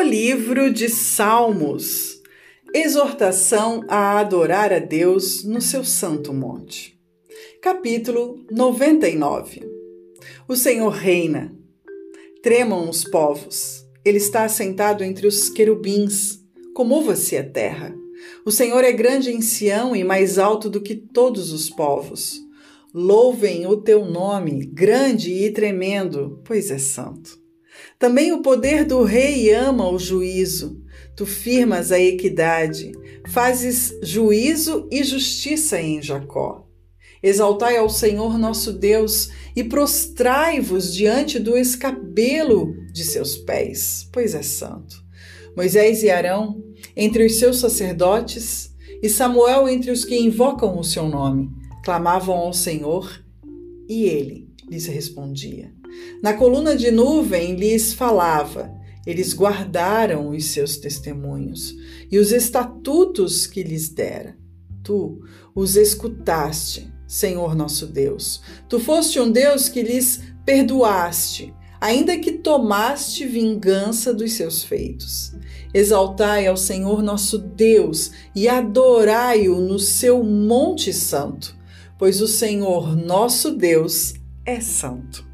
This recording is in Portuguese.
livro de Salmos. Exortação a adorar a Deus no seu santo monte. Capítulo 99. O Senhor reina. Tremam os povos. Ele está assentado entre os querubins. Comova-se a terra. O Senhor é grande em Sião e mais alto do que todos os povos. Louvem o teu nome, grande e tremendo, pois é santo. Também o poder do rei ama o juízo. Tu firmas a equidade, fazes juízo e justiça em Jacó. Exaltai ao Senhor nosso Deus e prostrai-vos diante do escabelo de seus pés, pois é santo. Moisés e Arão, entre os seus sacerdotes, e Samuel entre os que invocam o seu nome, clamavam ao Senhor e ele lhes respondia. Na coluna de nuvem lhes falava, eles guardaram os seus testemunhos e os estatutos que lhes dera. Tu os escutaste, Senhor nosso Deus. Tu foste um Deus que lhes perdoaste, ainda que tomaste vingança dos seus feitos. Exaltai ao Senhor nosso Deus e adorai-o no seu monte santo, pois o Senhor nosso Deus é santo.